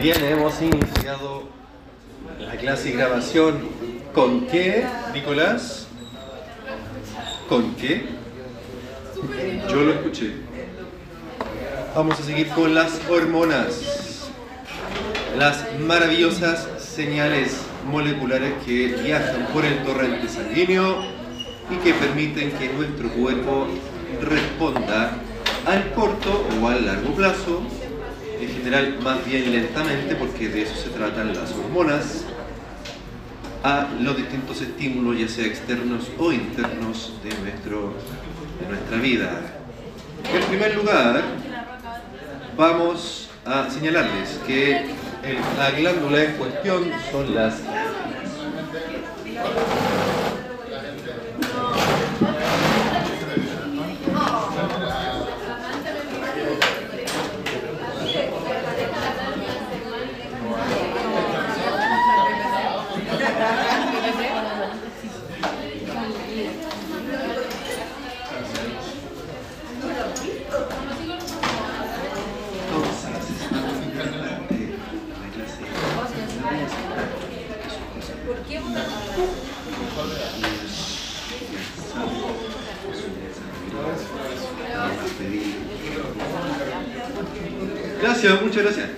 Bien, hemos iniciado la clase y grabación. ¿Con qué, Nicolás? ¿Con qué? Yo lo escuché. Vamos a seguir con las hormonas. Las maravillosas señales moleculares que viajan por el torrente sanguíneo y que permiten que nuestro cuerpo responda al corto o al largo plazo, en general más bien lentamente, porque de eso se tratan las hormonas, a los distintos estímulos, ya sea externos o internos, de, nuestro, de nuestra vida. En primer lugar, vamos a señalarles que la glándula en cuestión son las Muchas gracias.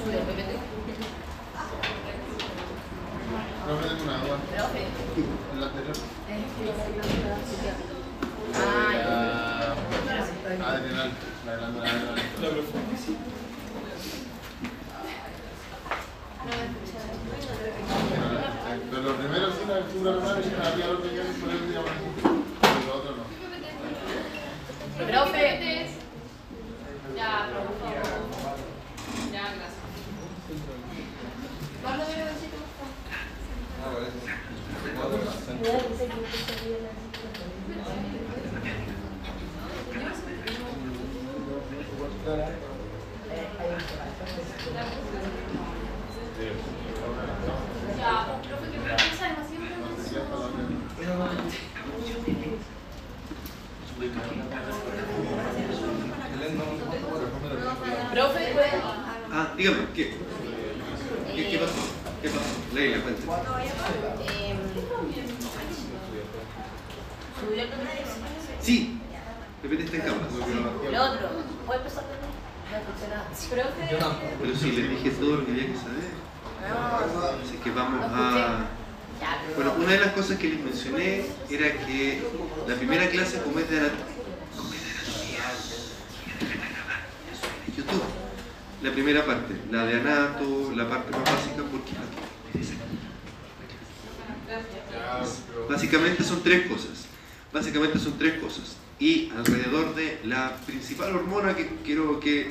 De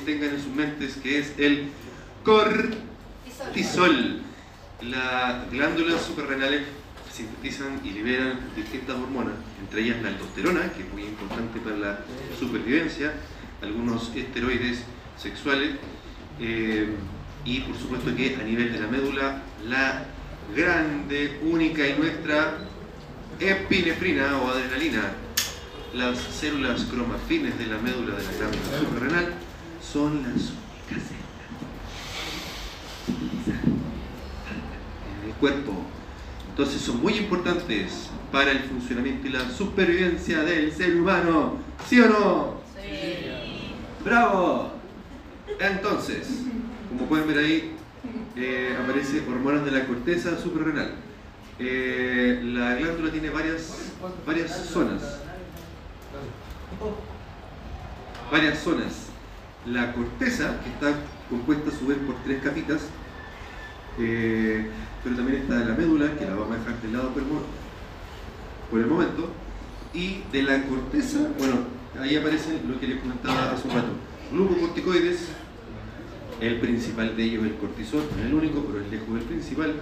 tengan en sus mentes, que es el cortisol. Las glándulas suprarrenales sintetizan y liberan distintas hormonas, entre ellas la aldosterona, que es muy importante para la supervivencia, algunos esteroides sexuales, eh, y por supuesto que a nivel de la médula, la grande, única y nuestra epinefrina o adrenalina. Las células cromafines de la médula de la glándula suprarrenal son las únicas células en el cuerpo. Entonces son muy importantes para el funcionamiento y la supervivencia del ser humano. ¿Sí o no? Sí. ¡Bravo! Entonces, como pueden ver ahí, eh, aparece hormonas de la corteza suprarrenal. Eh, la glándula tiene varias, varias zonas. Varias zonas. La corteza, que está compuesta a su vez por tres capitas, eh, pero también está la médula, que la vamos a dejar de lado por el, momento, y de la corteza, bueno, ahí aparece lo que les comentaba hace un rato, glucocorticoides, el principal de ellos es el cortisol, no es el único, pero es lejos el principal,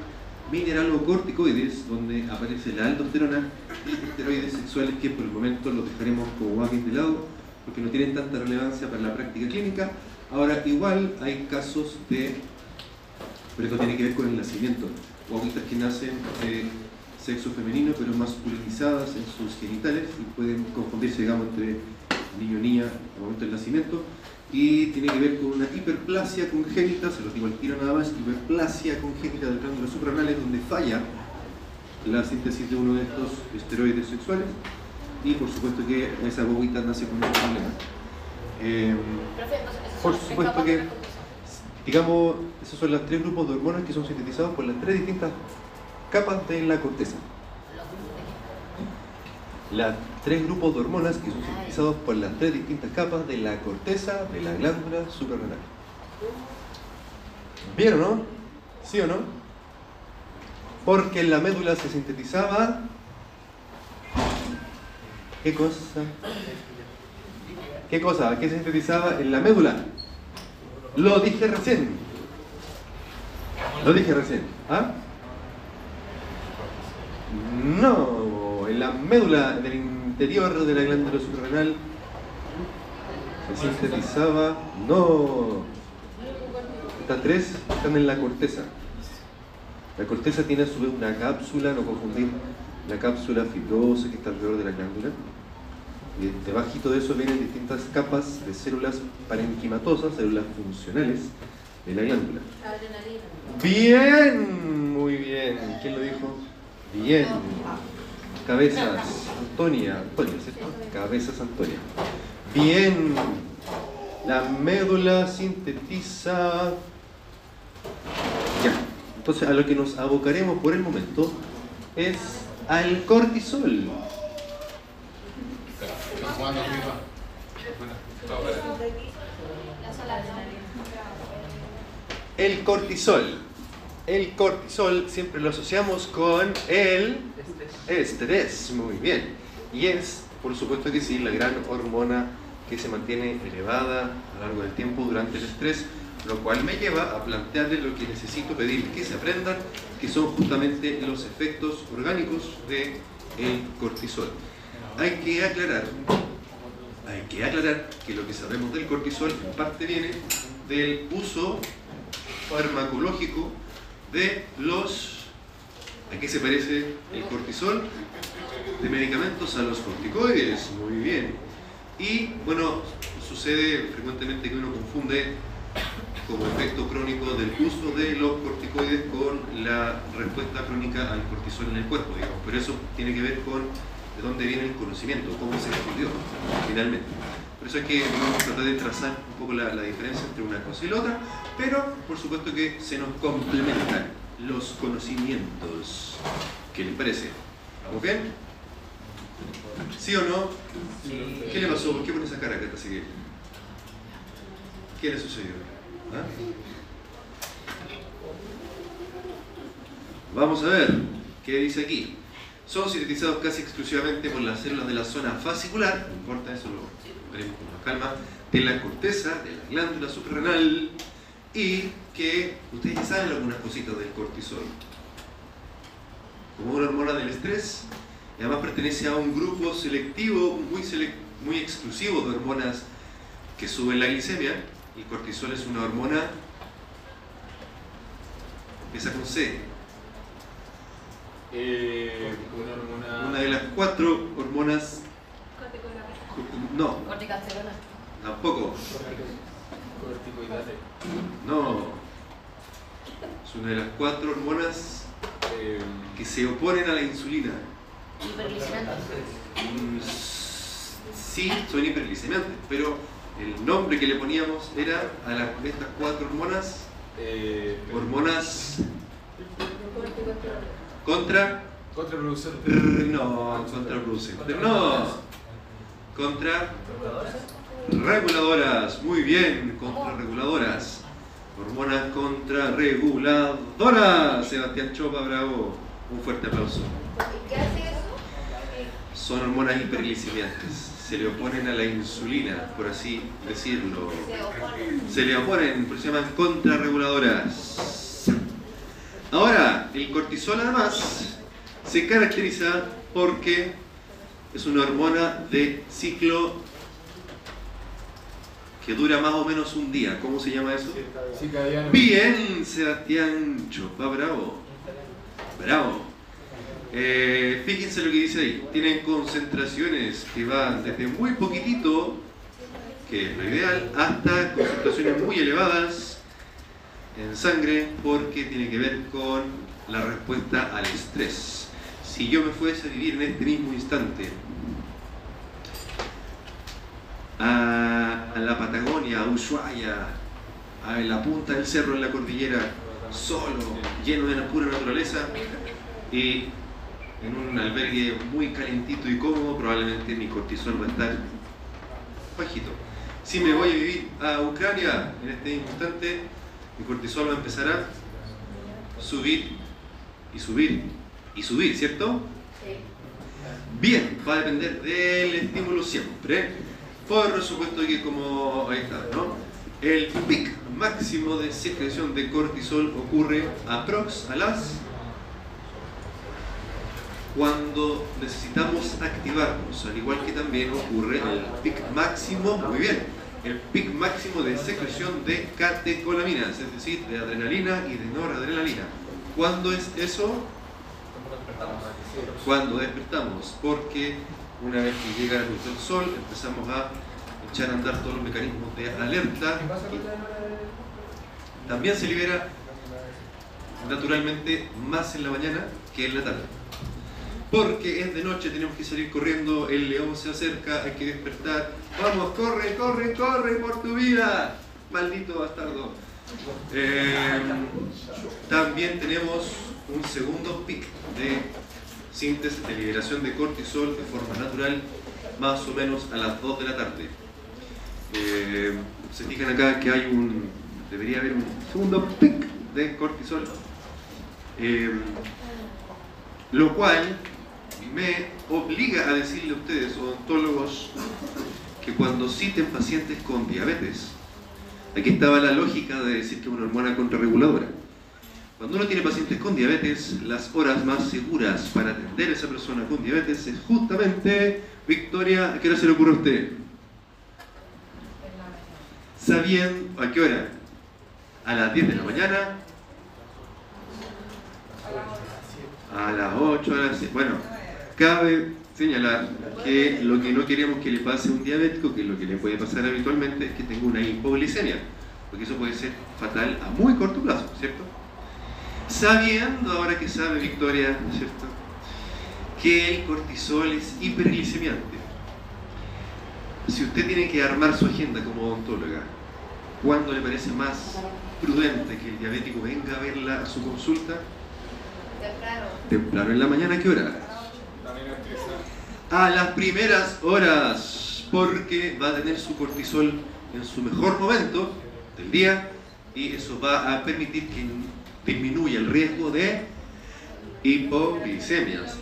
mineralocorticoides, donde aparece la aldosterona y esteroides sexuales que por el momento los dejaremos como guamis de lado porque no tienen tanta relevancia para la práctica clínica. Ahora, igual hay casos de, pero esto tiene que ver con el nacimiento, guaguitas que nacen de sexo femenino pero masculinizadas en sus genitales y pueden confundirse, digamos, entre niño y niña al momento del nacimiento. Y tiene que ver con una hiperplasia congénita, se lo digo al tiro nada más, hiperplasia congénita del glándula suprarrenales donde falla la síntesis de uno de estos esteroides sexuales y por supuesto que esa bobita nace con un problema. Eh, por supuesto que, digamos, esos son los tres grupos de hormonas que son sintetizados por las tres distintas capas de la corteza. Las tres grupos de hormonas que son sintetizados por las tres distintas capas de la corteza de la glándula suprarrenal. ¿Bien o no? ¿Sí o no? Porque en la médula se sintetizaba. ¿Qué cosa? ¿Qué cosa? ¿Qué sintetizaba en la médula? Lo dije recién. Lo dije recién. ¿Ah? No, en la médula del interior de la glándula suprarrenal se sintetizaba. No. Estas tres están en la corteza. La corteza tiene a su vez una cápsula, no confundir la cápsula fibrosa que está alrededor de la glándula. Y debajito de eso vienen distintas capas de células parenquimatosas, células funcionales de la glándula. Bien, muy bien. ¿Quién lo dijo? Bien. Cabezas, Antonia. Antonia, ¿cierto? Cabezas, Antonia. Bien. La médula sintetiza. Ya. Entonces, a lo que nos abocaremos por el momento es al cortisol. El cortisol. El cortisol siempre lo asociamos con el estrés. Muy bien. Y es, por supuesto que sí, la gran hormona que se mantiene elevada a lo largo del tiempo durante el estrés, lo cual me lleva a plantearles lo que necesito pedir que se aprendan, que son justamente los efectos orgánicos del el cortisol. Hay que aclarar, hay que aclarar que lo que sabemos del cortisol en parte viene del uso farmacológico de los... ¿A qué se parece el cortisol? De medicamentos a los corticoides, muy bien. Y bueno, sucede frecuentemente que uno confunde como efecto crónico del uso de los corticoides con la respuesta crónica al cortisol en el cuerpo, digamos. Pero eso tiene que ver con de dónde viene el conocimiento, cómo se estudió finalmente. Por eso es que vamos a tratar de trazar un poco la, la diferencia entre una cosa y la otra, pero por supuesto que se nos complementan los conocimientos. ¿Qué les parece? ¿Vamos bien? ¿Sí o no? ¿Qué le pasó? ¿Por qué pone esa cara, Cata Siguel? ¿Qué le sucedió? ¿Ah? Vamos a ver, ¿qué dice aquí? Son sintetizados casi exclusivamente por las células de la zona fascicular, no importa, eso lo veremos con más calma, de la corteza, de la glándula suprarrenal y que ustedes ya saben algunas cositas del cortisol. Como una hormona del estrés, y además pertenece a un grupo selectivo, muy, selec muy exclusivo de hormonas que suben la glicemia. El cortisol es una hormona, empieza con C, Eh, una hormona. una de las cuatro hormonas, no, Corticosterona. tampoco, Corticoidales. no, es una de las cuatro hormonas Eh, que se oponen a la insulina. Hiperglicemantes. Mm, Sí, son hiperglicemiantes, pero el nombre que le poníamos era a las, estas cuatro hormonas, eh, hormonas contra, Contraproducente. no, contraproducentes, no, contra reguladoras, muy bien, contrarreguladoras, hormonas contrarreguladoras, Sebastián Chopa, bravo, un fuerte aplauso. ¿Y qué hace eso? Son hormonas hiperglicemiantes, se le oponen a la insulina, por así decirlo. Se oponen. Se le oponen, pero se llaman contrarreguladoras. Ahora, el cortisol además se caracteriza porque es una hormona de ciclo que dura más o menos un día. ¿Cómo se llama eso? Bien, Sebastián Chopa, bravo. Bravo. Eh, fíjense lo que dice ahí. Tienen concentraciones que van desde muy poquitito, que es lo ideal, hasta concentraciones muy elevadas en sangre, porque tiene que ver con la respuesta al estrés. Si yo me fuese a vivir en este mismo instante a, la Patagonia, a Ushuaia, a la punta del cerro en la cordillera, solo, lleno de la pura naturaleza, y en un albergue muy calentito y cómodo, probablemente mi cortisol va a estar bajito. Si me voy a vivir a Ucrania en este instante, mi cortisol va a empezar a subir y subir y subir, ¿cierto? Sí. Bien, va a depender del estímulo siempre. Por supuesto que como ahí está, ¿no? El pic máximo de secreción de cortisol ocurre aprox a las cuando necesitamos activarnos, al igual que también ocurre el pic máximo, muy bien, el pic máximo de secreción de catecolaminas, es decir, de adrenalina y de noradrenalina. ¿Cuándo es eso? Cuando despertamos, porque una vez que llega la luz del sol empezamos a echar a andar todos los mecanismos de alerta. También se libera naturalmente más en la mañana que en la tarde. Porque es de noche, tenemos que salir corriendo, el león se acerca, hay que despertar. Vamos, corre, corre, corre por tu vida, maldito bastardo. Eh, también tenemos un segundo pic de síntesis de liberación de cortisol de forma natural, más o menos a las 2 de la tarde. Eh, se fijan acá que hay un, debería haber un segundo pic de cortisol, Eh, lo cual me obliga a decirle a ustedes, odontólogos, que cuando citen pacientes con diabetes, aquí estaba la lógica de decir que es una hormona contrarreguladora. Cuando uno tiene pacientes con diabetes, las horas más seguras para atender a esa persona con diabetes es justamente, Victoria, ¿a qué hora se le ocurre a usted? Sabiendo, ¿a qué hora? A las 10 de la mañana, a las 8, a las 6. Bueno, cabe señalar que lo que no queremos que le pase a un diabético, que lo que le puede pasar habitualmente es que tenga una hipoglicemia, porque eso puede ser fatal a muy corto plazo, ¿cierto? Sabiendo ahora que sabe Victoria, ¿cierto? Que el cortisol es hiperglicemiante. Si usted tiene que armar su agenda como odontóloga, ¿cuándo le parece más prudente que el diabético venga a verla a su consulta? Temprano. Temprano en la mañana, ¿a qué hora? A las primeras horas, porque va a tener su cortisol en su mejor momento del día y eso va a permitir que disminuya el riesgo de hipoglicemias.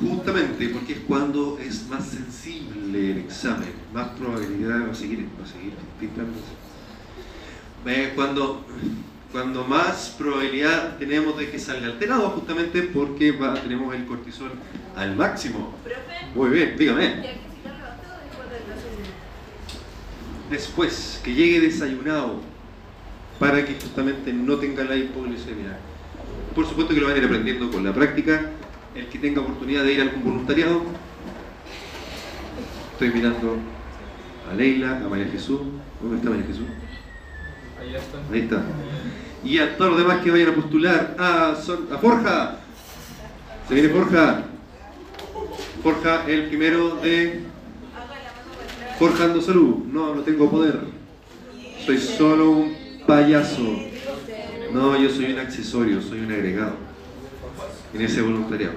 Justamente porque es cuando es más sensible el examen, más probabilidad va a seguir, va a seguir. Eh, cuando, cuando más probabilidad tenemos de que salga alterado, justamente porque va- tenemos el cortisol al máximo. Muy bien, dígame. ¿y hay que citarlo antes o después que llegue desayunado para que justamente no tenga la hipoglicemia. Por supuesto que lo van a ir aprendiendo con la práctica. El que tenga oportunidad de ir a algún voluntariado. Estoy mirando a Leila, a María Jesús. ¿Dónde está María Jesús? Ahí está. Y a todos los demás que vayan a postular a, Forja. Se viene Forja. Forja, el primero de Forjando Salud. No, no tengo poder. Soy solo un payaso. No, yo soy un accesorio, soy un agregado en ese voluntariado.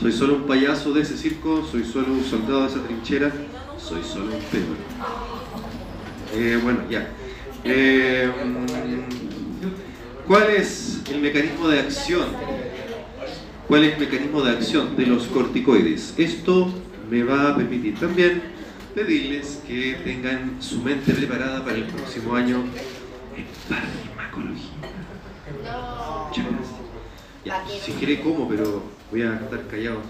Soy solo un payaso de ese circo, soy solo un soldado de esa trinchera, soy solo un pedo. Eh, bueno, ya. Eh, ¿Cuál es el mecanismo de acción? ¿Cuál es el mecanismo de acción de los corticoides? Esto me va a permitir también pedirles que tengan su mente preparada para el próximo año En farmacología. Ya, si quiere como, pero voy a estar callado.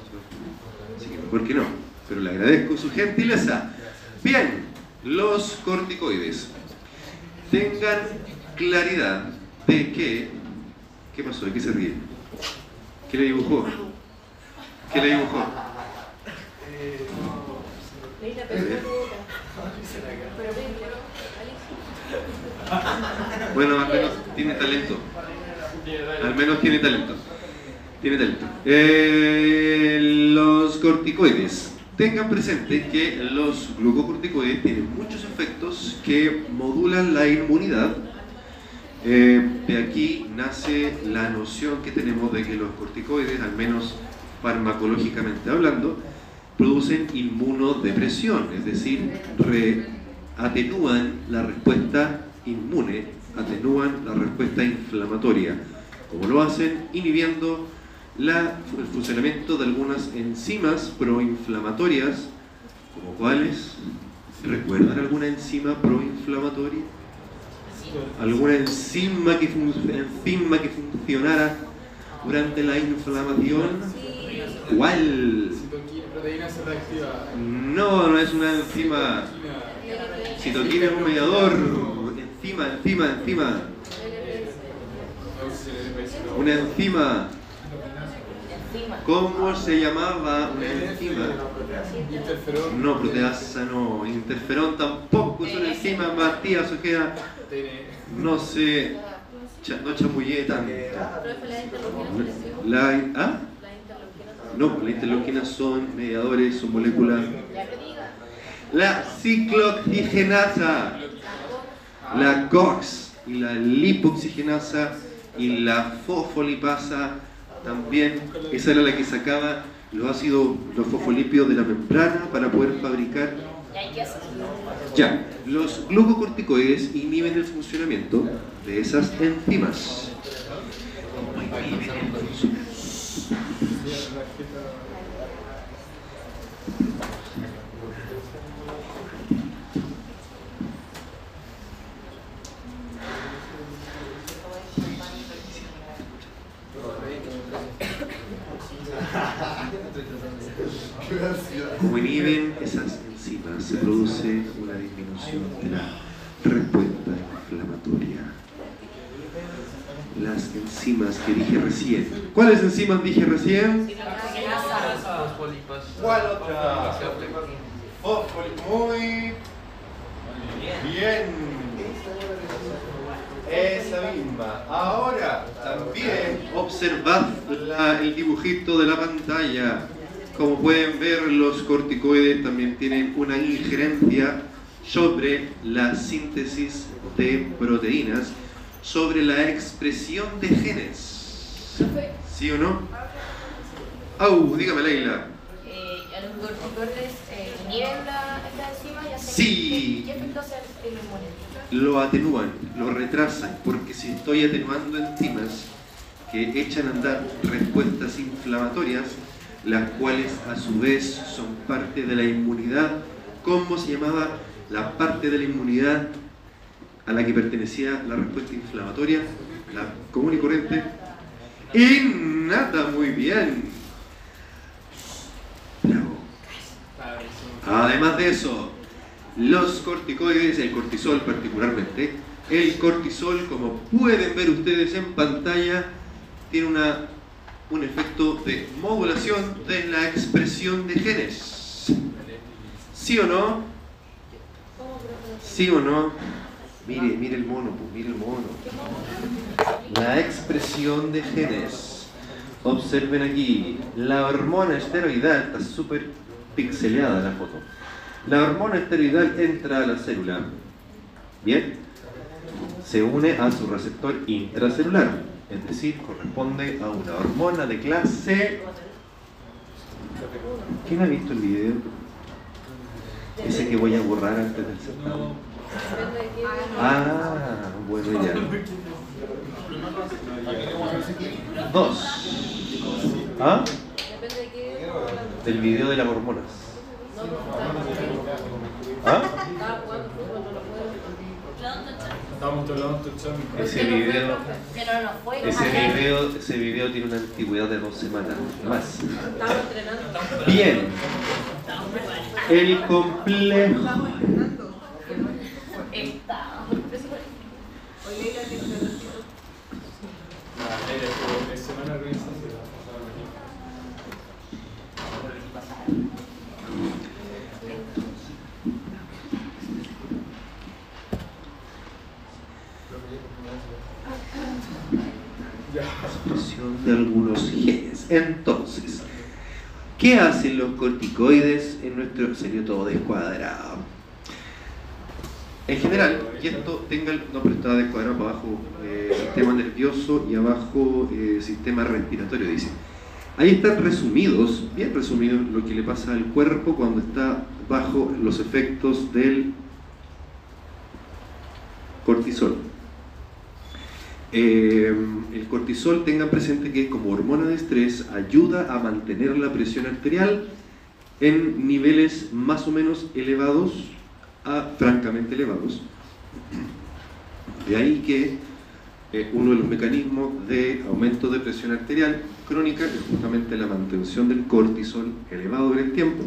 Así que mejor que no. Pero le agradezco su gentileza. Bien, los corticoides. Tengan claridad de que... ¿Qué pasó? ¿De qué se ríe? ¿Qué le dibujó? ¿Qué le dibujó? Bueno, al menos tiene talento. Al menos tiene talento. Tiene talento. Eh, los corticoides. Tengan presente que los glucocorticoides tienen muchos efectos que modulan la inmunidad. Eh, de aquí nace la noción que tenemos de que los corticoides, al menos farmacológicamente hablando, producen inmunodepresión, es decir, atenúan la respuesta inmune, atenúan la respuesta inflamatoria. como lo hacen? Inhibiendo la- el funcionamiento de algunas enzimas proinflamatorias, como cuáles. ¿Recuerdan alguna enzima proinflamatoria? ¿Alguna enzima que, funcionara durante la inflamación? ¿Cuál? No, no es una enzima. Citoquina. Es un mediador. Le parece, pero- Una enzima. ¿Cómo se llamaba una enzima? Interferón. No, proteasa no. Interferón tampoco es una enzima. Matías Ojeda, no sé. cha- no chamullé tanto. Profe, la ¿Ah? No, las interleuquinas son mediadores, son moléculas. La ciclooxigenasa. la COX y la lipoxigenasa y la fosfolipasa también, esa era la que sacaba los ácidos, los fosfolípidos de la membrana para poder fabricar. Ya los glucocorticoides inhiben el funcionamiento de esas enzimas. ¿Cómo inhiben esas enzimas, se produce una disminución de la respuesta inflamatoria. Las enzimas que dije recién. ¿Cuáles enzimas dije recién? ¿Cuál otra? Muy bien. Esa misma. Ahora también observad el dibujito de la pantalla. Como pueden ver, los corticoides también tienen una injerencia sobre la síntesis de proteínas, sobre la expresión de genes. ¿Sí o no? Au, dígame Leila. Eh, ¿A los corticoides eh, la, enzima y hacen Sí. ¿Qué, qué efecto hace el inmune? lo atenúan, lo retrasan, porque si estoy atenuando enzimas que echan a andar respuestas inflamatorias, las cuales a su vez son parte de la inmunidad, ¿cómo se llamaba la parte de la inmunidad a la que pertenecía la respuesta inflamatoria? La común y corriente. Innata, muy bien. Además de eso, los corticoides, el cortisol particularmente, el cortisol, como pueden ver ustedes en pantalla, tiene una, un efecto de modulación de la expresión de genes. ¿Sí o no? ¿Sí o no? Mire, mire el mono, pues, mire el mono. La expresión de genes. Observen aquí, la hormona esteroidal, está súper pixeleada la foto. La hormona esteroidal entra a la célula. Bien. Se une a su receptor intracelular, es decir, corresponde a una hormona de clase. ¿Quién ha visto el video? Ese que voy a borrar antes del certamen. Ah, bueno ya. Dos. ¿Ah? Del video de las hormonas. ¿Ah? estaba jugando fútbol, no lo puedo. Estábamos lados touchando. Ese video-. Ese video, ese video tiene una antigüedad de dos semanas, más. Estamos entrenando. Bien, el complejo. Está. Hoy leí la lección. La Leila estuvo tres semanas organizando y la pasaron aquí. Ya. expresión de algunos genes. Entonces, ¿qué hacen los corticoides en nuestro serio todo descuadrado? En general, y esto tenga el, no, pero está descuadrado para abajo eh, sistema nervioso y abajo eh, sistema respiratorio, dice. Ahí están resumidos, bien resumidos, lo que le pasa al cuerpo cuando está bajo los efectos del cortisol. Eh, el cortisol, tengan presente que como hormona de estrés ayuda a mantener la presión arterial en niveles más o menos elevados a francamente elevados. De ahí que eh, uno de los mecanismos de aumento de presión arterial crónica es justamente la mantención del cortisol elevado en el tiempo.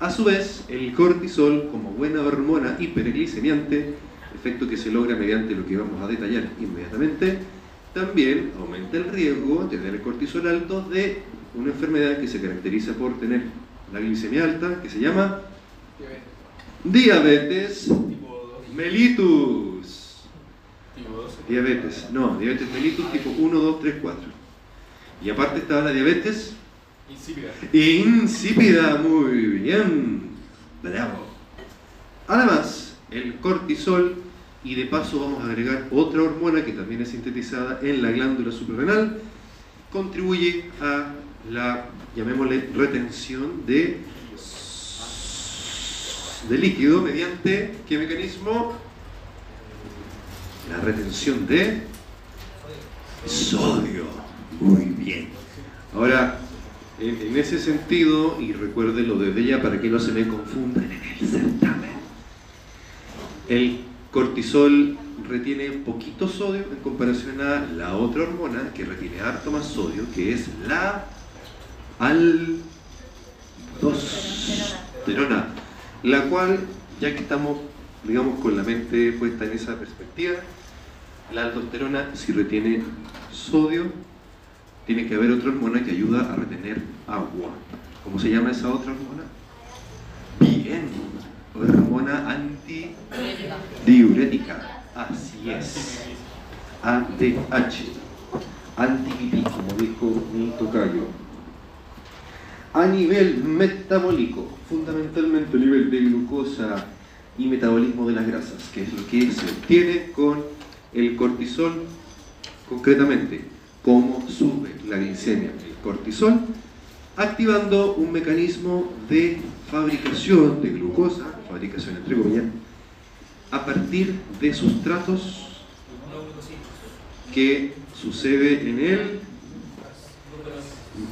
A su vez, el cortisol, como buena hormona hiperglicemiante, efecto que se logra mediante lo que vamos a detallar inmediatamente, también aumenta el riesgo de tener cortisol alto de una enfermedad que se caracteriza por tener la glicemia alta, que se llama diabetes Tipo 2. mellitus. Tipo 2. Diabetes, no, diabetes mellitus tipo 1, 2, 3, 4. Y aparte está la diabetes Insípida. insípida, muy bien. Bravo. Además, el cortisol, y de paso vamos a agregar otra hormona que también es sintetizada en la glándula suprarrenal, contribuye a la, llamémosle, retención de, de líquido mediante, ¿qué mecanismo? La retención de sodio. Muy bien. Ahora, en, ese sentido, y recuerden lo de ella para que no se me confundan en el certamen, el cortisol retiene poquito sodio en comparación a la otra hormona que retiene harto más sodio, que es la aldosterona, la cual, ya que estamos, digamos, con la mente puesta en esa perspectiva, la aldosterona, si retiene sodio, tiene que haber otra hormona que ayuda a retener agua. ¿Cómo se llama esa otra hormona? Bien, hormona antidiurética. Así es. ADH. Antipipí, como dijo mi tocayo. A nivel metabólico, fundamentalmente a nivel de glucosa y metabolismo de las grasas, que es lo que se obtiene con el cortisol concretamente cómo sube la glicemia, el cortisol, activando un mecanismo de fabricación de glucosa, fabricación entre comillas, a partir de sustratos que sucede en el,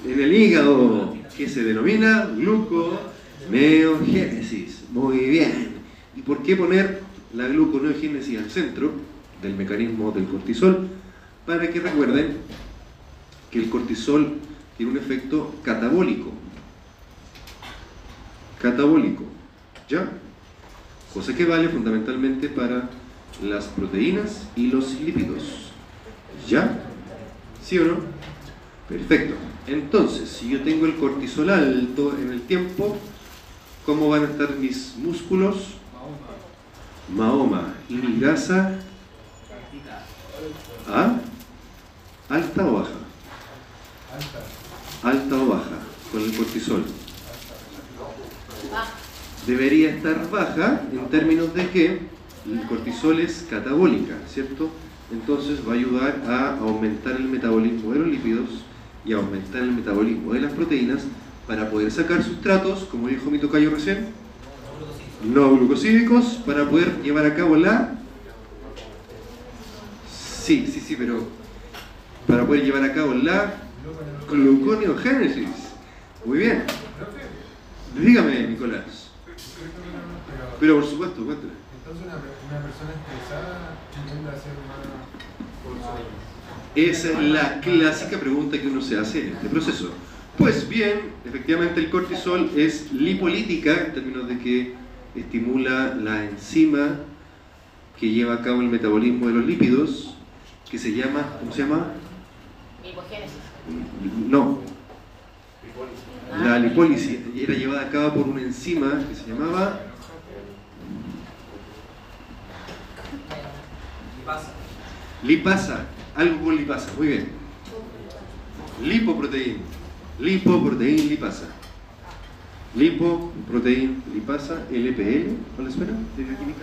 en el hígado, que se denomina gluconeogénesis. Muy bien. ¿Y por qué poner la gluconeogénesis al centro del mecanismo del cortisol? Para que recuerden que el cortisol tiene un efecto catabólico. Catabólico. ¿Ya? Cosa que vale fundamentalmente para las proteínas y los lípidos. ¿Ya? ¿Sí o no? Perfecto. Entonces, si yo tengo el cortisol alto en el tiempo, ¿cómo van a estar mis músculos? Mahoma. ¿Y mi grasa? ¿Ah? ¿Alta o baja? Alta o baja con el cortisol. Debería estar baja en términos de que el cortisol es catabólica, ¿cierto? Entonces va a ayudar a aumentar el metabolismo de los lípidos y aumentar el metabolismo de las proteínas para poder sacar sustratos, como dijo mi tocayo recién, no glucosídicos, para poder llevar a cabo la... Sí, sí, sí, pero para poder llevar a cabo la gluconeogénesis. Muy bien. Dígame, Nicolás. Pero por supuesto, cuéntame. Entonces una, una persona estresada tiende a ser más Esa es la clásica pregunta que uno se hace en este proceso. Pues bien, efectivamente el cortisol es lipolítica en términos de que estimula la enzima que lleva a cabo el metabolismo de los lípidos, que se llama, ¿cómo se llama? No, la lipólisis era llevada a cabo por una enzima que se llamaba lipasa, algo con lipasa, muy bien. Lipoproteína, lipoproteína lipasa. Lipoproteína lipasa, LPL, ¿no les suena? ¿De bioquímica?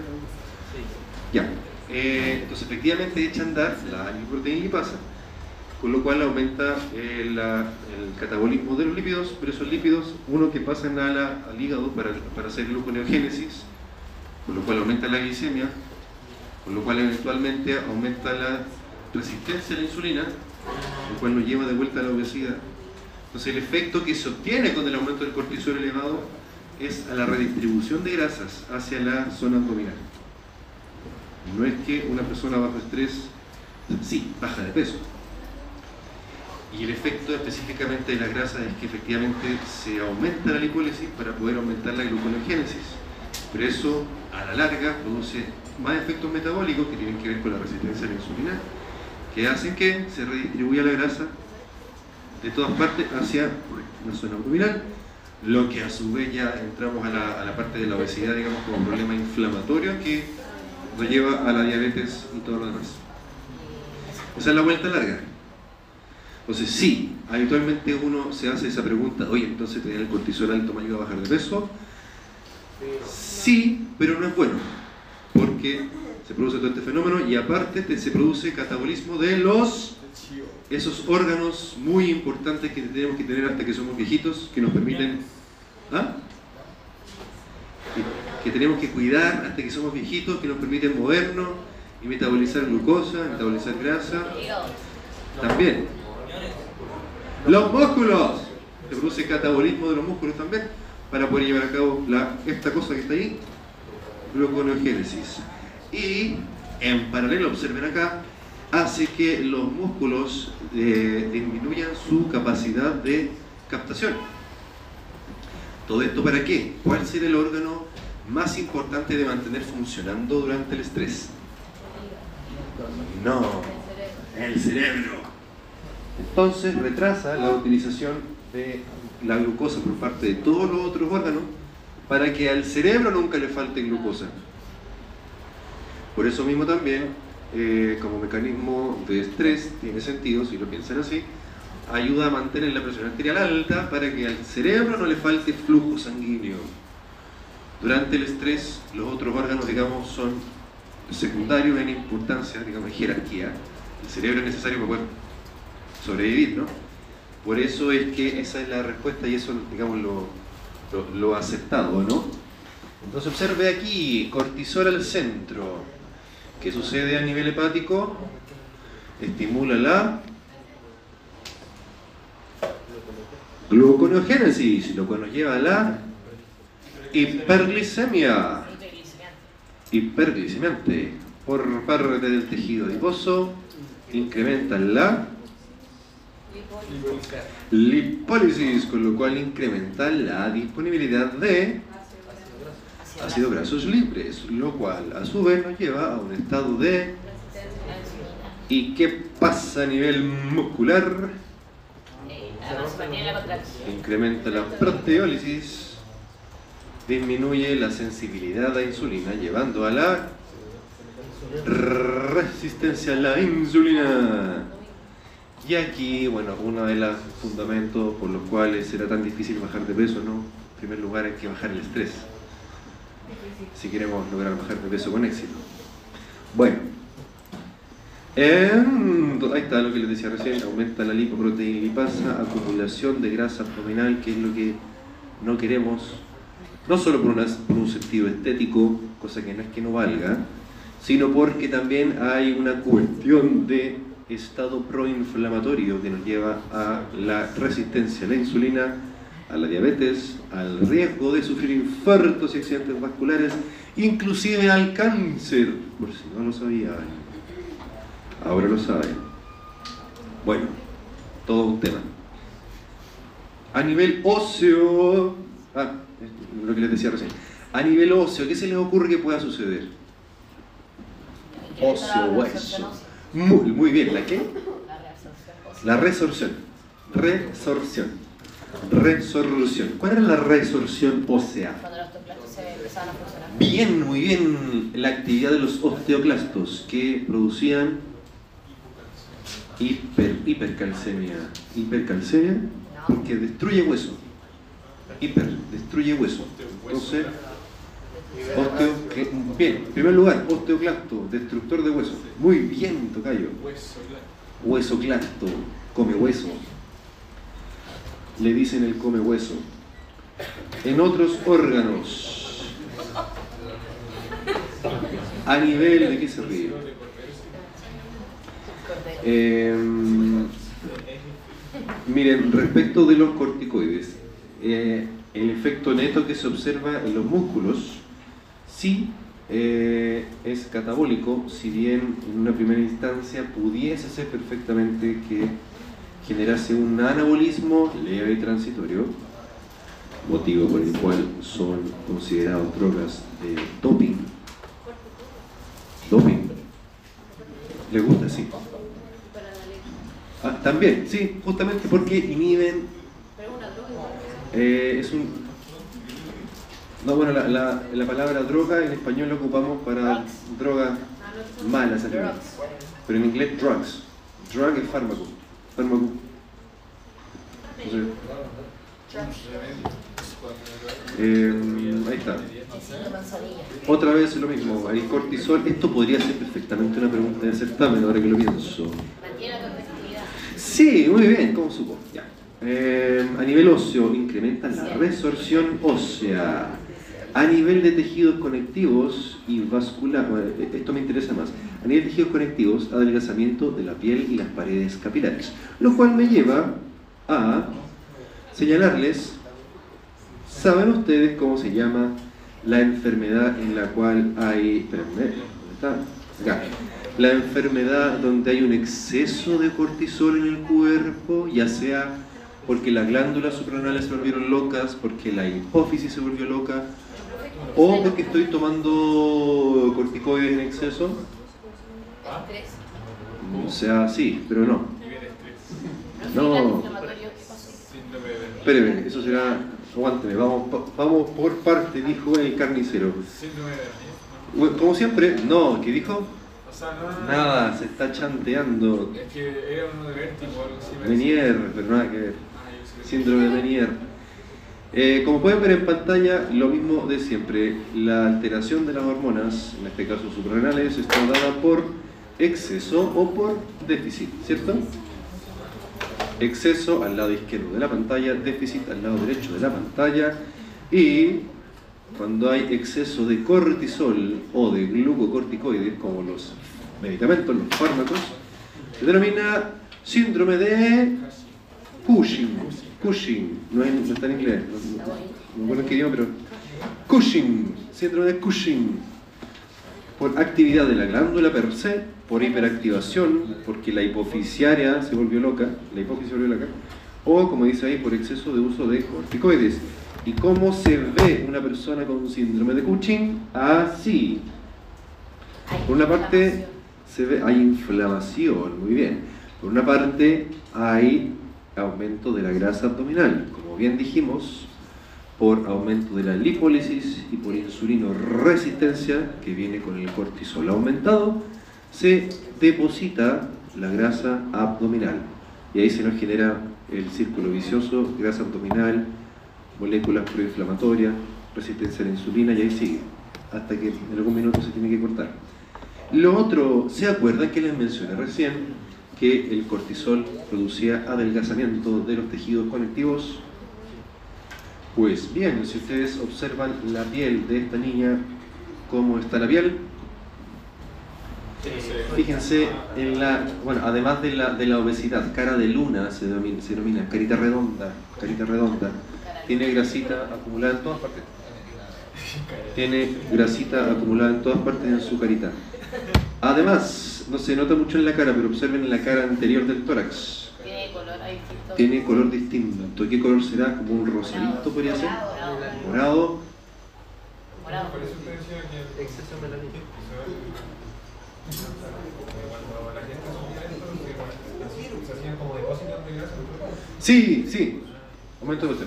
Ya. Eh, entonces, efectivamente echa a andar la lipoproteína lipasa, con lo cual aumenta eh, el catabolismo de los lípidos, pero esos lípidos, uno que pasan a la- al hígado para, para hacer gluconeogénesis, con lo cual aumenta la glicemia, con lo cual eventualmente aumenta la resistencia a la insulina, lo cual nos lleva de vuelta a la obesidad. Entonces el efecto que se obtiene con el aumento del cortisol elevado es a la redistribución de grasas hacia la zona abdominal. No es que una persona bajo estrés, sí, baja de peso. Y el efecto específicamente de las grasas es que efectivamente se aumenta la lipólisis para poder aumentar la gluconeogénesis. Pero eso a la larga produce más efectos metabólicos que tienen que ver con la resistencia a la insulina, que hacen que se redistribuya la grasa de todas partes hacia la zona abdominal, lo que a su vez ya entramos a la, a la parte de la obesidad, digamos, como problema inflamatorio que nos lleva a la diabetes y todo lo demás. Esa es la vuelta larga. Entonces, sí, habitualmente uno se hace esa pregunta, oye, entonces tener el cortisol alto me ayuda a bajar de peso. Sí, pero no es bueno, porque se produce todo este fenómeno y aparte te- se produce catabolismo de los esos órganos muy importantes que tenemos que tener hasta que somos viejitos, que nos permiten... ¿Ah? Que, que tenemos que cuidar hasta que somos viejitos, que nos permiten movernos y metabolizar glucosa, metabolizar grasa. También. Los músculos. Se produce catabolismo de los músculos también para poder llevar a cabo la, esta cosa que está ahí, gluconeogénesis. Y en paralelo, observen acá, hace que los músculos eh, disminuyan su capacidad de captación. ¿Todo esto para qué? ¿Cuál será el órgano más importante de mantener funcionando durante el estrés? No, el cerebro. Entonces retrasa la utilización de la glucosa por parte de todos los otros órganos para que al cerebro nunca le falte glucosa. Por eso mismo también, eh, como mecanismo de estrés, tiene sentido, si lo piensan así, ayuda a mantener la presión arterial alta para que al cerebro no le falte flujo sanguíneo. Durante el estrés, los otros órganos, digamos, son secundarios en importancia, digamos, en jerarquía. El cerebro es necesario para poder sobrevivir, ¿no? Por eso es que esa es la respuesta y eso, digamos, lo, lo, aceptado, ¿no? Entonces observe aquí, cortisol al centro. ¿Qué sucede a nivel hepático? Estimula la gluconeogénesis, lo cual nos lleva a la hiperglicemia. Hiperglicemiante. Por parte del tejido adiposo, incrementa la lipólisis, con lo cual incrementa la disponibilidad de ácidos grasos libres, lo cual a su vez nos lleva a un estado de. ¿y qué pasa a nivel muscular? Incrementa la proteólisis, disminuye la sensibilidad a insulina, llevando a la resistencia a la insulina. Y aquí, bueno, uno de los fundamentos por los cuales será tan difícil bajar de peso, ¿no? En primer lugar hay que bajar el estrés, si queremos lograr bajar de peso con éxito. Bueno, em, ahí está lo que les decía recién, aumenta la lipoproteína lipasa, acumulación de grasa abdominal, que es lo que no queremos, no solo por, por un sentido estético, cosa que no es que no valga, sino porque también hay una cuestión de estado proinflamatorio que nos lleva a la resistencia a la insulina a la diabetes, al riesgo de sufrir infartos y accidentes vasculares, inclusive al cáncer, por si no lo sabían. Ahora lo saben. Bueno, todo un tema. A nivel óseo, ah, lo que les decía recién. A nivel óseo, ¿qué se les ocurre que pueda suceder? Óseo, hueso. Muy, muy bien, ¿la qué? La resorción. Resorción. Resorción. ¿Cuál era la resorción ósea? Cuando los osteoclastos se empezaban a funcionar. Bien, muy bien. La actividad de los osteoclastos que producían hiper, hipercalcemia. Hipercalcemia porque destruye hueso. Hiper, destruye hueso. Entonces, osteo, bien, en primer lugar, osteoclasto, destructor de hueso. Muy bien, tocayo. Hueso. Huesoclasto, come hueso. Le dicen el come hueso. En otros órganos, a nivel de qué se ríe. Eh, miren, respecto de los corticoides, eh, el efecto neto que se observa en los músculos sí eh, es catabólico, si bien en una primera instancia pudiese ser perfectamente que generase un anabolismo leve y transitorio, motivo por el cual son considerados drogas de doping. Doping. ¿Le gusta? Sí. Ah, también, sí, justamente porque inhiben, eh, es un... No, bueno, la, la- la palabra droga en español la ocupamos para Drugs. drogas no, malas. Drugs. pero en inglés drugs. Drug es fármaco. Fármaco. Entonces, eh, ahí está. Otra vez lo mismo, el cortisol, esto podría ser perfectamente una pregunta de certamen ahora que lo pienso. Mantiene la competitividad. Sí, muy bien, ¿cómo supo? Ya. Eh, a nivel óseo, incrementa la resorción ósea. A nivel de tejidos conectivos y vascular, eh, esto me interesa más. A nivel de tejidos conectivos, adelgazamiento de la piel y las paredes capilares. Lo cual me lleva a señalarles, ¿saben ustedes cómo se llama la enfermedad en la cual hay... La enfermedad donde hay un exceso de cortisol en el cuerpo, ya sea porque las glándulas suprarrenales se volvieron locas, porque la hipófisis se volvió loca, o porque estoy tomando corticoides en exceso. Estrés. O sea, sí, pero no. No. Espéreme, eso será... Aguánteme, vamos, vamos por parte, dijo el carnicero. Síndrome de Bueno, Como siempre, no, ¿qué dijo? O sea, no. Nada, se está chanteando. Es que era uno de vértigo o algo así. Menier, pero nada que ver. Ah. Síndrome de Menier. Eh, como pueden ver en pantalla, lo mismo de siempre. La alteración de las hormonas, en este caso suprarrenales, está dada por exceso o por déficit, ¿cierto? Exceso al lado izquierdo de la pantalla, déficit al lado derecho de la pantalla y cuando hay exceso de cortisol o de glucocorticoides, como los medicamentos, los fármacos, se denomina síndrome de Cushing. Cushing, no, es- no está en inglés, no, me acuerdo en pero Cushing, síndrome de Cushing, por actividad de la glándula per se, por hiperactivación, porque la hipofisiaria se volvió loca, la hipófisis se volvió loca, o como dice ahí, por exceso de uso de corticoides. ¿Y cómo se ve una persona con síndrome de Cushing? Así. Por una parte se ve, hay inflamación, muy bien. Por una parte hay aumento de la grasa abdominal, como bien dijimos, por aumento de la lipólisis y por insulino resistencia que viene con el cortisol aumentado, se deposita la grasa abdominal y ahí se nos genera el círculo vicioso, grasa abdominal, moléculas proinflamatorias, resistencia a la insulina y ahí sigue, hasta que en algún minuto se tiene que cortar. Lo otro, ¿se acuerdan que les mencioné recién que el cortisol producía adelgazamiento de los tejidos conectivos? Pues bien, si ustedes observan la piel de esta niña, ¿cómo está la piel? Fíjense en la, bueno, además de la, de la obesidad, cara de luna se denomina, se denomina carita redonda, carita redonda. Tiene grasita acumulada en todas partes. Tiene grasita acumulada en todas partes en su carita. Además, no se nota mucho en la cara, pero observen la cara anterior del tórax. Tiene color ahí distinto. Tiene color distinto. ¿Qué color será? Como un rosadito podría ser. Morado, Morado. morado. Por eso te decía que Exceso de melanina. cuando la gente esto, se hacían como depósitos de grasa. Sí, sí. Momento de.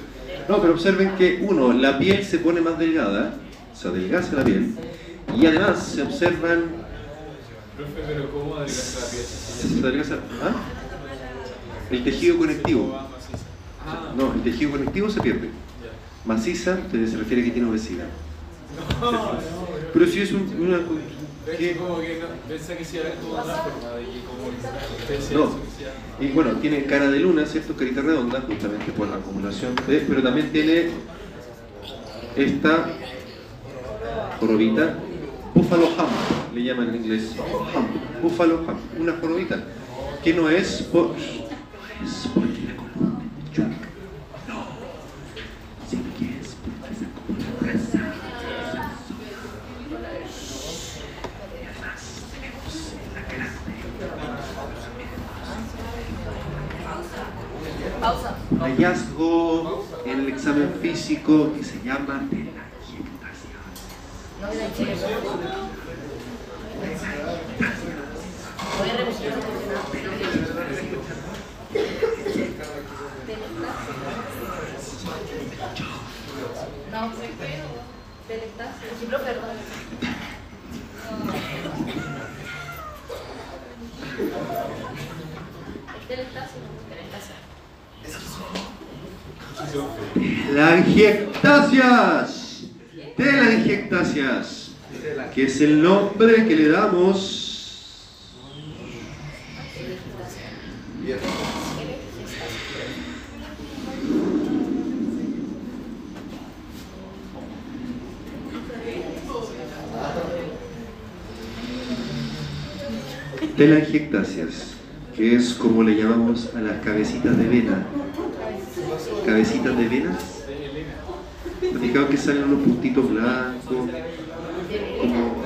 No, pero observen que uno, la piel se pone más delgada, se adelgaza la piel, y además se observan. Profe, pero ¿cómo adelgazar la piel? Se adelgaza. ¿ah? El tejido conectivo. No, el tejido conectivo se pierde. Maciza se refiere a que tiene obesidad. No, no, Pero si es un- una. Pensé que sí era como que como No. Y bueno, tiene cara de luna, ¿cierto? Carita redonda, justamente por la acumulación de. Pero también tiene esta jorobita, buffalo hump, le llaman en inglés. Hump, buffalo hump, una jorobita, que no es por. es porque la columna es chunca, no, sino que es porque se acumula grasa. Y además tenemos la grande Pausa. hallazgo en el examen físico que se llama telangiectasia. No queda en Chile. Voy a repetir. No, soy Delectasia. Sí, Telangiectasias. Telangiectasias. Que es el nombre que le damos telangiectasias, que es como le llamamos a las cabecitas de vena. Cabecitas de venas. ¿Te has fijado que salen unos puntitos blancos? Como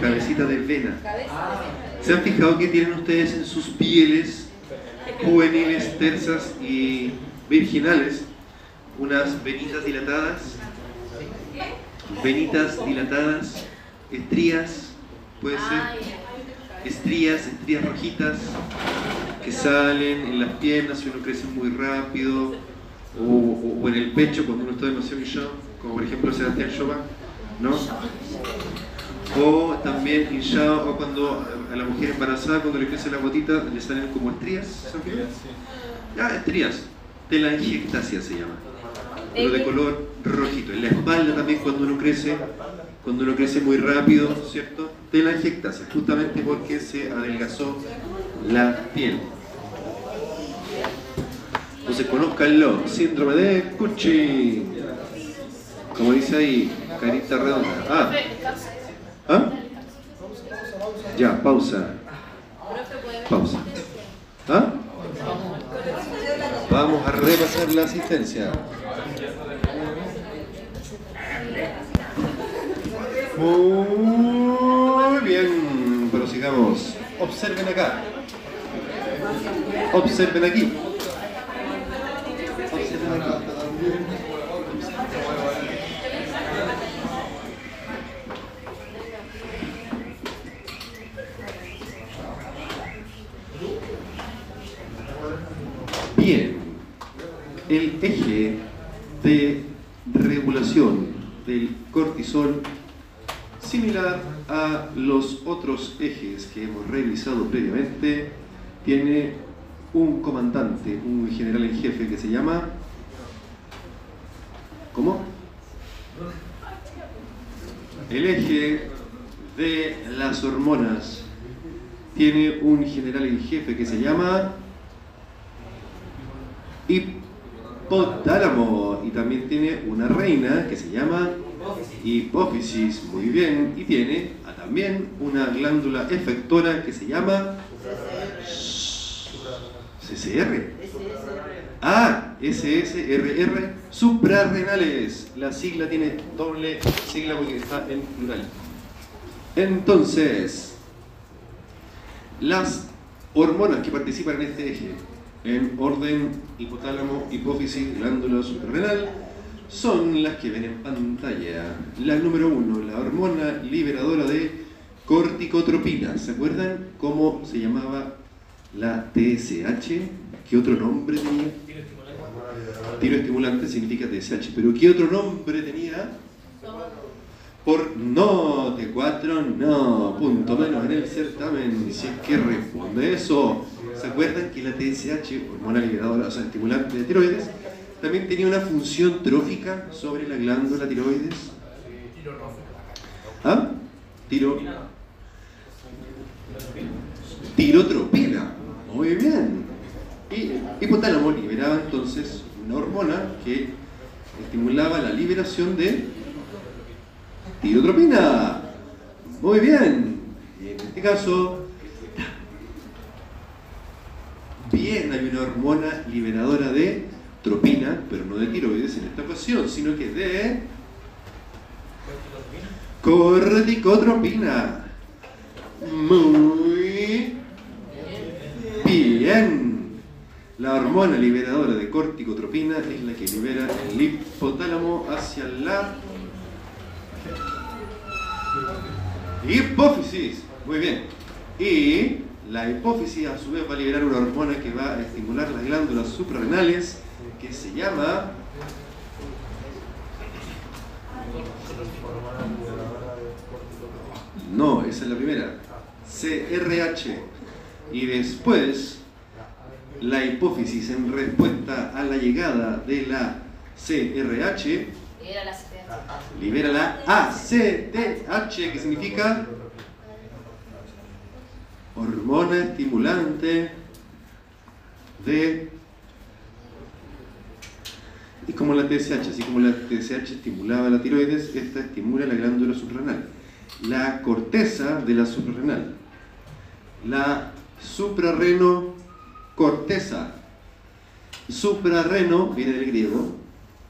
cabecita de vena. ¿Se han fijado que tienen ustedes en sus pieles juveniles, tersas y virginales unas venitas dilatadas? Venitas dilatadas, estrías, puede ser, estrías, estrías rojitas que salen en las piernas si uno crece muy rápido o, o- o en el pecho cuando uno está demasiado hinchado, como por ejemplo Sebastián Chopin, ¿no? O también hinchado o cuando a la mujer embarazada cuando le crece la gotita le salen como estrías, ¿se han fijado? Ya, estrías, telangiectasia se llama, pero de color rojito. En la espalda también cuando uno crece, cuando uno crece muy rápido, ¿cierto? Telangiectasia, justamente porque se adelgazó la piel. Entonces conózcanlo, síndrome de Cucci. Como dice ahí, carita redonda. Ah. ¿ah? Ya, pausa. Pausa. ¿Ah? Vamos a repasar la asistencia. Muy bien, prosigamos. Observen acá. Observen aquí. Observen aquí. Bien, el eje de regulación del cortisol, similar a los otros ejes que hemos revisado previamente, tiene un comandante, un general en jefe que se llama... ¿Cómo? El eje de las hormonas tiene un general en jefe que se llama hipotálamo y también tiene una reina que se llama hipófisis, muy bien, y tiene ah, también una glándula efectora que se llama CCR. A, S, S, R, R, suprarrenales. La sigla tiene doble sigla porque está en plural. Entonces, las hormonas que participan en este eje, en orden hipotálamo, hipófisis, glándula suprarrenal, son las que ven en pantalla. La número uno, la hormona liberadora de corticotropina. ¿Se acuerdan cómo se llamaba la TSH? ¿Qué otro nombre tenía? Tiro estimulante significa TSH, pero ¿qué otro nombre tenía? Por no, T4, no, punto menos en el certamen. Si que responde eso. ¿Se acuerdan que la TSH, hormona liberadora, o estimulante de tiroides, también tenía una función trófica sobre la glándula tiroides? ¿Ah? Tiro. Tirotropina. Muy bien. Y el hipotálamo liberaba entonces una hormona que estimulaba la liberación de tirotropina. Muy bien. Y en este caso, bien, hay una hormona liberadora de tropina, pero no de tiroides en esta ocasión, sino que de corticotropina. Muy bien. La hormona liberadora de corticotropina es la que libera el hipotálamo hacia la hipófisis. Muy bien. Y la hipófisis a su vez va a liberar una hormona que va a estimular las glándulas suprarrenales que se llama No, esa es la primera. CRH. Y después, la hipófisis en respuesta a la llegada de la CRH libera la ACTH, que significa hormona estimulante de... Y como la TSH, así como la TSH estimulaba la tiroides, esta estimula la glándula suprarrenal. La corteza de la suprarrenal. La suprarreno corteza. Suprarreno viene del griego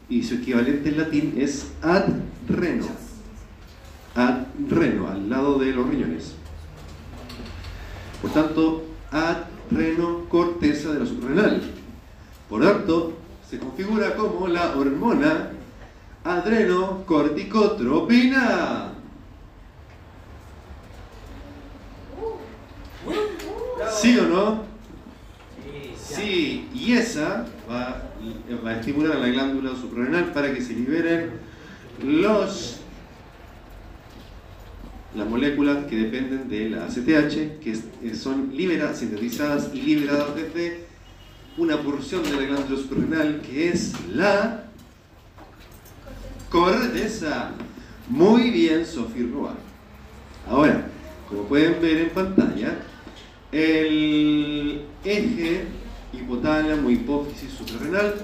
y su equivalente en latín es adreno. Adreno, al lado de los riñones. Por tanto, adreno corteza de la suprarrenal. Por tanto, se configura como la hormona adrenocorticotropina. ¿Sí o no? Sí, y esa va, va a estimular a la glándula suprarrenal para que se liberen los las moléculas que dependen de la ACTH, que eh, son liberadas, sintetizadas y liberadas desde una porción de la glándula suprarrenal que es la corteza. Muy bien, Sofía Roa. Ahora, como pueden ver en pantalla, el eje hipotálamo, hipófisis suprarrenal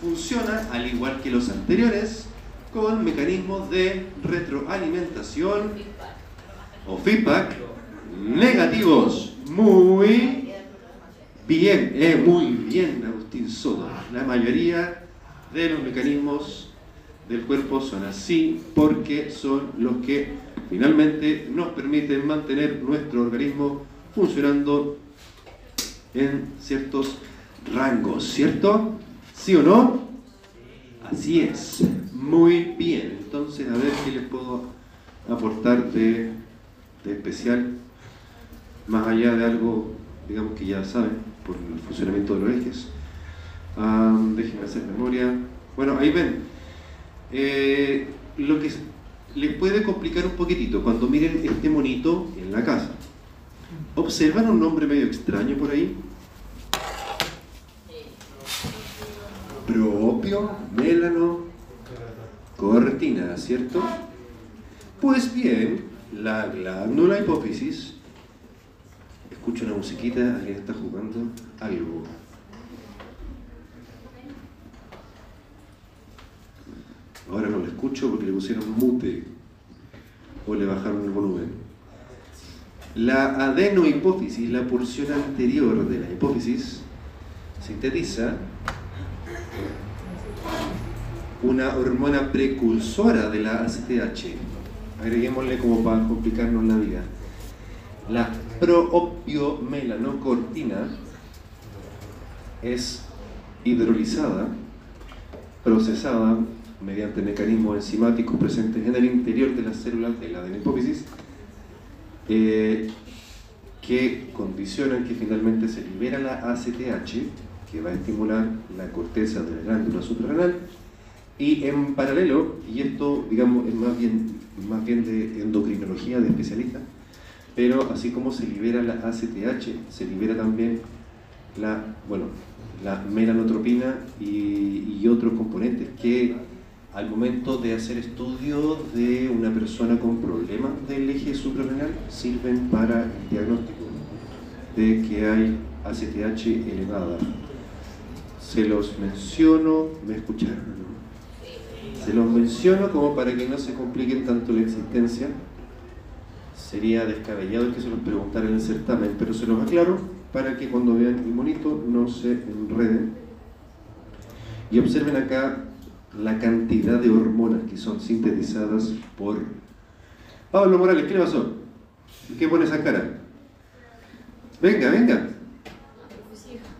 funciona al igual que los anteriores con mecanismos de retroalimentación o feedback negativos. Muy bien, eh, muy bien, Agustín Soto. La mayoría de los mecanismos del cuerpo son así porque son los que finalmente nos permiten mantener nuestro organismo funcionando en ciertos rangos, ¿cierto? ¿Sí o no? Así es. Muy bien. Entonces, a ver qué les puedo aportar de, especial, más allá de algo, digamos que ya saben, por el funcionamiento de los ejes. Ah, déjenme hacer memoria. Bueno, ahí ven. Eh, lo que les puede complicar un poquitito cuando miren este monito en la casa. ¿Observan un nombre medio extraño por ahí? Propio, mélano, cortina, ¿cierto? Pues bien, la glándula hipófisis, escucho una musiquita, alguien está jugando algo. Ahora no lo escucho porque le pusieron mute o le bajaron el volumen. La adenohipófisis, la porción anterior de la hipófisis, sintetiza una hormona precursora de la ACTH. Agreguémosle como para complicarnos la vida. La proopiomelanocortina es hidrolizada, procesada mediante mecanismos enzimáticos presentes en el interior de las células de la adenopófisis, eh, que condicionan que finalmente se libera la ACTH, que va a estimular la corteza de la glándula suprarrenal, y en paralelo, y esto digamos es más bien, más bien de endocrinología de especialistas, pero así como se libera la ACTH, se libera también la, bueno, la melanotropina y, otros componentes que al momento de hacer estudios de una persona con problemas del eje suprarrenal sirven para el diagnóstico de que hay ACTH elevada. Se los menciono, me escucharon. Se los menciono como para que no se compliquen tanto la existencia. Sería descabellado que se los preguntara en el certamen, pero se los aclaro para que cuando vean el monito no se enreden. Y observen acá la cantidad de hormonas que son sintetizadas por... Pablo Morales, ¿qué le pasó? ¿Qué pone esa cara? Venga, venga.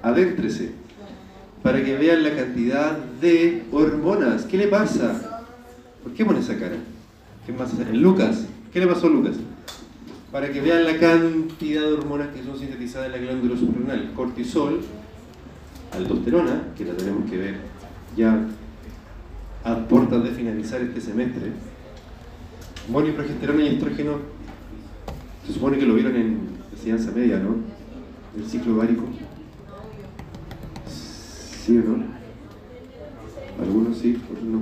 Adéntrese. Para que vean la cantidad de hormonas. ¿Qué le pasa? ¿Por qué pone esa cara? ¿Qué más hace? Lucas. ¿Qué le pasó Lucas? Para que vean la cantidad de hormonas que son sintetizadas en la glándula suprarrenal. Cortisol, aldosterona, que la tenemos que ver ya a puertas de finalizar este semestre. Hormona progesterona y estrógeno, se supone que lo vieron en enseñanza media, ¿no? El ciclo ovárico. ¿Sí o no? Algunos sí, otros no.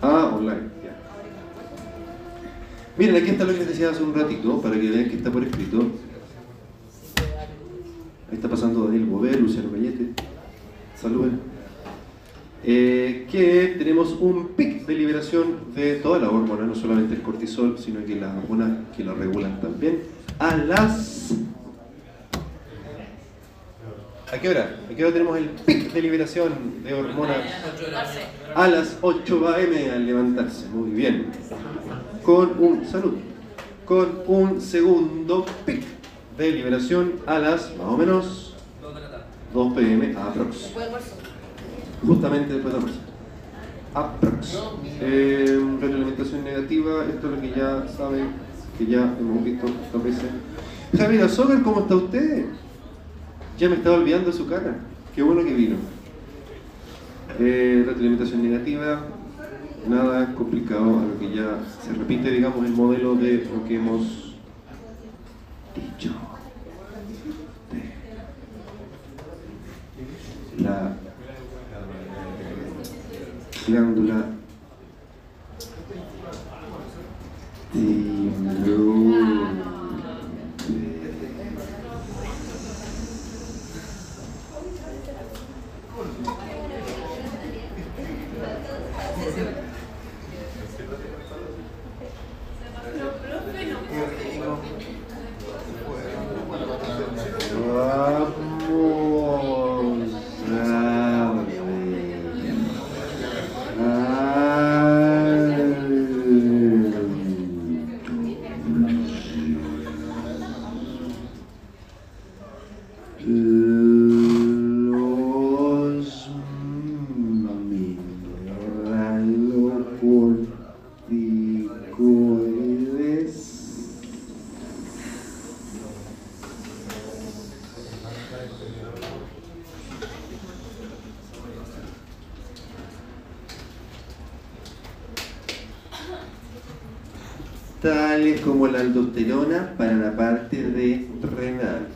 Ah, online. Miren, aquí está lo que les decía hace un ratito, para que vean que está por escrito. Ahí está pasando Daniel Bobé, Luciano Mayete. Saluden. Eh, que tenemos un pic de liberación de toda la hormona, no solamente el cortisol, sino que las hormonas que lo regulan también, a las... ¿A qué hora? ¿A qué hora tenemos el pic de liberación de hormonas? A las 8 am al levantarse, muy bien. Con un, salud, con un segundo pic de liberación a las, más o menos, 2 pm aprox justamente después de almorzar. Aprox. Eh, negativa, esto es lo que ya saben, que ya hemos visto dos veces. Javier Azogar, ¿cómo está usted? Ya me estaba olvidando su cara. Qué bueno que vino. Eh, retroalimentación negativa, nada complicado, a lo que ya se repite, digamos, el modelo de lo que hemos dicho. La glándula Vamos a Los mineralocorticoides tales para la parte de renal.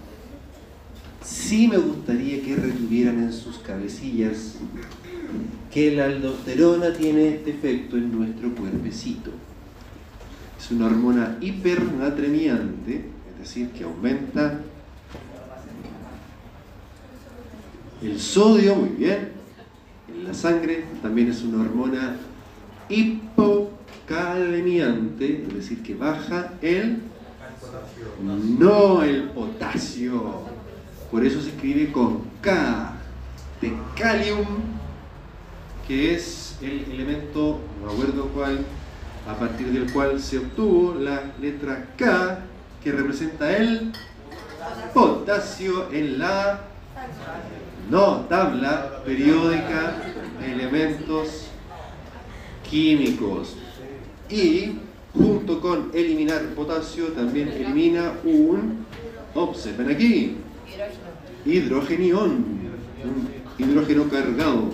Sí me gustaría que retuvieran en sus cabecillas que la aldosterona tiene este efecto en nuestro cuerpecito. Es una hormona hipernatremiante, es decir, que aumenta el sodio, muy bien, en la sangre, también es una hormona hipocalemiante, es decir, que baja el no el potasio. Por eso se escribe con K de calium, que es el elemento, no me acuerdo cuál, a partir del cual se obtuvo la letra K, que representa el potasio en la no tabla periódica de elementos químicos. Y junto con eliminar potasio también elimina un, observen aquí, hidrogenión, hidrógeno cargado.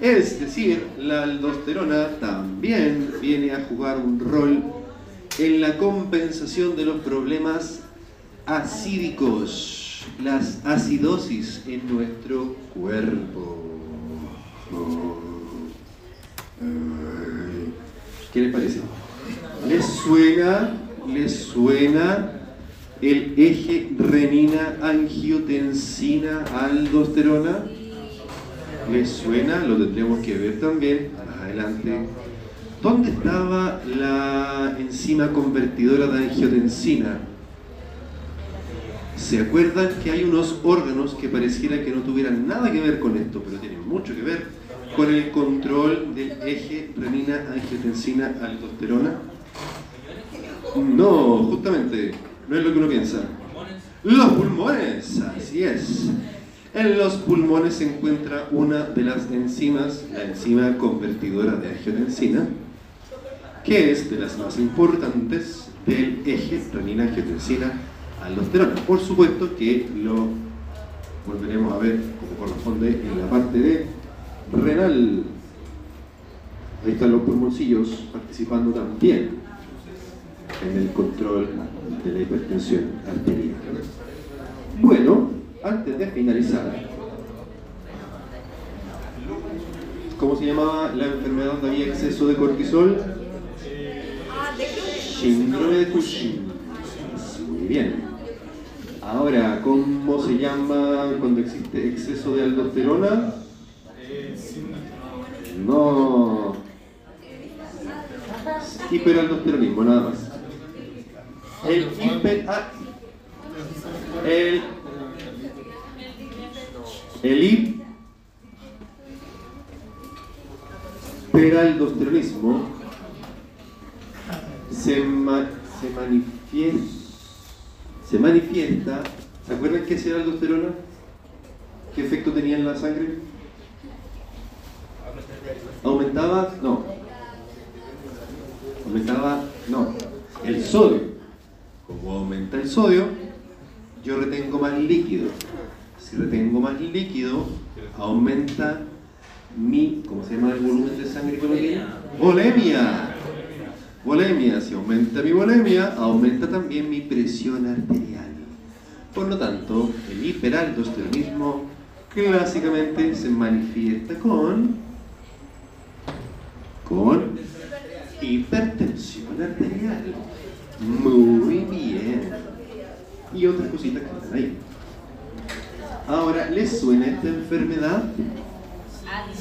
Es decir, la aldosterona también viene a jugar un rol en la compensación de los problemas acídicos, las acidosis en nuestro cuerpo. ¿Qué les parece? ¿Les suena? ¿Les suena el eje renina-angiotensina-aldosterona? ¿Les suena? Lo tendremos que ver también más adelante. ¿Dónde estaba la enzima convertidora de angiotensina? ¿Se acuerdan que hay unos órganos que pareciera que no tuvieran nada que ver con esto, pero tienen mucho que ver con el control del eje renina-angiotensina-aldosterona? No, justamente, no es lo que uno piensa. Los pulmones, así es. En los pulmones se encuentra una de las enzimas, la enzima convertidora de angiotensina, que es de las más importantes del eje renina-angiotensina-aldosterona. Por supuesto que lo volveremos a ver como corresponde en la parte de renal. Ahí están los pulmoncillos participando también en el control de la hipertensión arterial. Bueno, antes de finalizar, ¿cómo se llamaba la enfermedad donde había exceso de cortisol? Síndrome de Cushing. Muy bien. Ahora, ¿cómo se llama cuando existe exceso de aldosterona? No. Hiperaldosteronismo, nada más. El ah, el... El hiperaldosteronismo se, ma- se manifiesta, se manifiesta, ¿se acuerdan qué es la aldosterona? ¿Qué efecto tenía en la sangre? Aumentaba, no. Aumentaba, no. El sodio. Como aumenta el sodio, yo retengo más líquido. Si retengo más líquido, aumenta mi, ¿cómo se llama el volumen de sangre con Volemia. Volemia. Si aumenta mi volemia, aumenta también mi presión arterial. Por lo tanto, el hiperaldosteronismo clásicamente se manifiesta con con hipertensión arterial. Muy bien. Y otras cositas que están ahí. Ahora, ¿les suena esta enfermedad?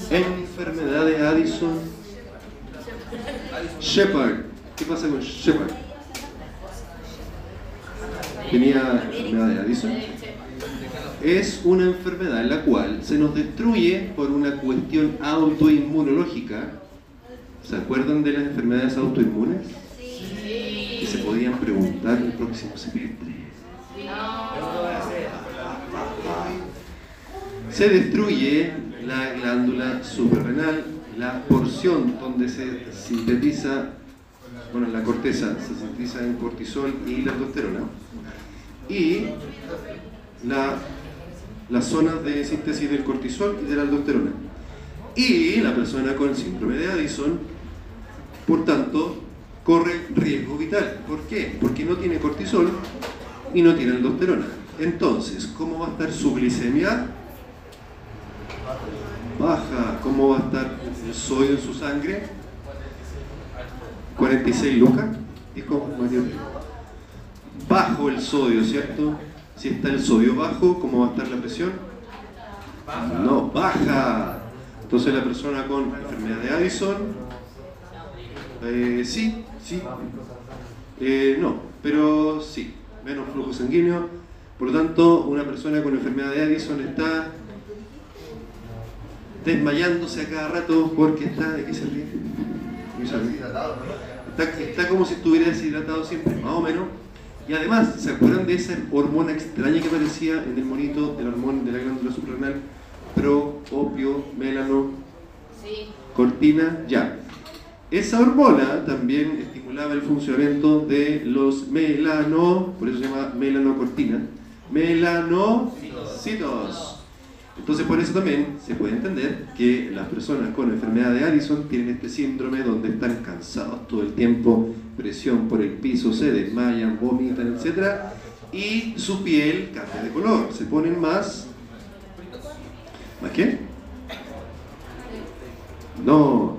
Enfermedad de Addison. Shepard. ¿Qué pasa con Shepard? Tenía enfermedad de Addison. Es una enfermedad en la cual se nos destruye por una cuestión autoinmunológica. ¿Se acuerdan de las enfermedades autoinmunes? Que se podían preguntar el próximo semestre. Se destruye la glándula suprarrenal, la porción donde se sintetiza, bueno, la corteza se sintetiza el cortisol y la aldosterona, y la, las zonas de síntesis del cortisol y de la aldosterona. Y la persona con síndrome de Addison, por tanto, corre riesgo vital. ¿Por qué? Porque no tiene cortisol y no tiene aldosterona. Entonces, ¿cómo va a estar su glicemia? Baja. ¿Cómo va a estar el sodio en su sangre? 46 lucas, dijo Mario. Bajo el sodio, ¿cierto? Si está el sodio bajo, ¿cómo va a estar la presión? No, baja. Entonces la persona con enfermedad de Addison, eh, sí, sí. Eh, no, pero sí, menos flujo sanguíneo. Por lo tanto, una persona con enfermedad de Addison está desmayándose a cada rato porque está, ¿de qué se. Está, está como si estuviera deshidratado siempre, más o menos. Y además, ¿se acuerdan de esa hormona extraña que aparecía en el monito del hormón de la glándula suprarrenal? Pro, opio, melano, Sí. cortina, ya. Esa hormona también el funcionamiento de los melano, por eso se llama melanocortina, melanocitos. Entonces por eso también se puede entender que las personas con enfermedad de Addison tienen este síndrome donde están cansados todo el tiempo, presión por el piso, se desmayan, vomitan, etc. Y su piel cambia de color, se ponen más... ¿Más qué? No,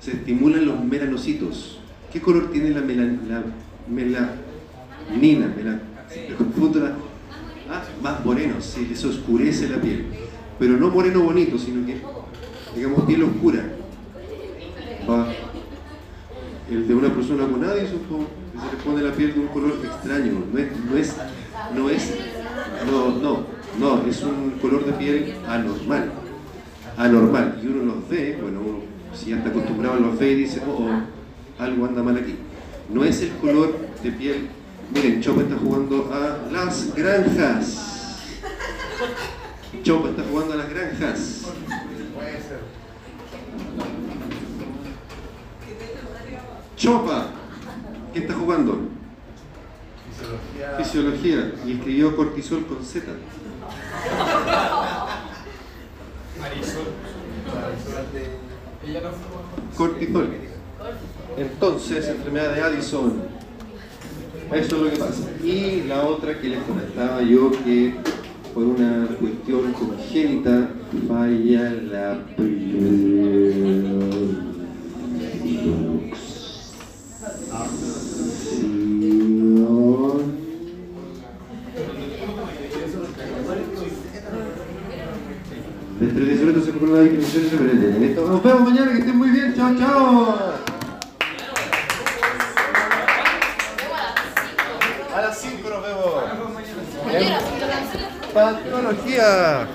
se estimulan los melanocitos. ¿Qué color tiene la, melan, la melanina? Melan, la- ah, más moreno, se les oscurece la piel. Pero no moreno bonito, sino que, digamos, piel oscura. El de una persona con po, que se le pone la piel de un color extraño. No es, no es, no es, no, no, es un color de piel anormal anormal y uno los ve, bueno, uno si ya está acostumbrado los ve y dice, oh, oh, algo anda mal aquí. No es el color de piel. Miren, Chopa está jugando a las granjas. Chopa está jugando a las granjas. Chopa, ¿qué está jugando? Fisiología. Fisiología y escribió cortisol con Z. Marisol. Ella no fue. Cortisol. Entonces, enfermedad de Addison. Eso es lo que pasa. Y la otra que les comentaba yo que por una cuestión congénita falla la producción. De 38 se procura la discriminación y se Nos vemos mañana, que estén muy bien. Chao, chao. Patología.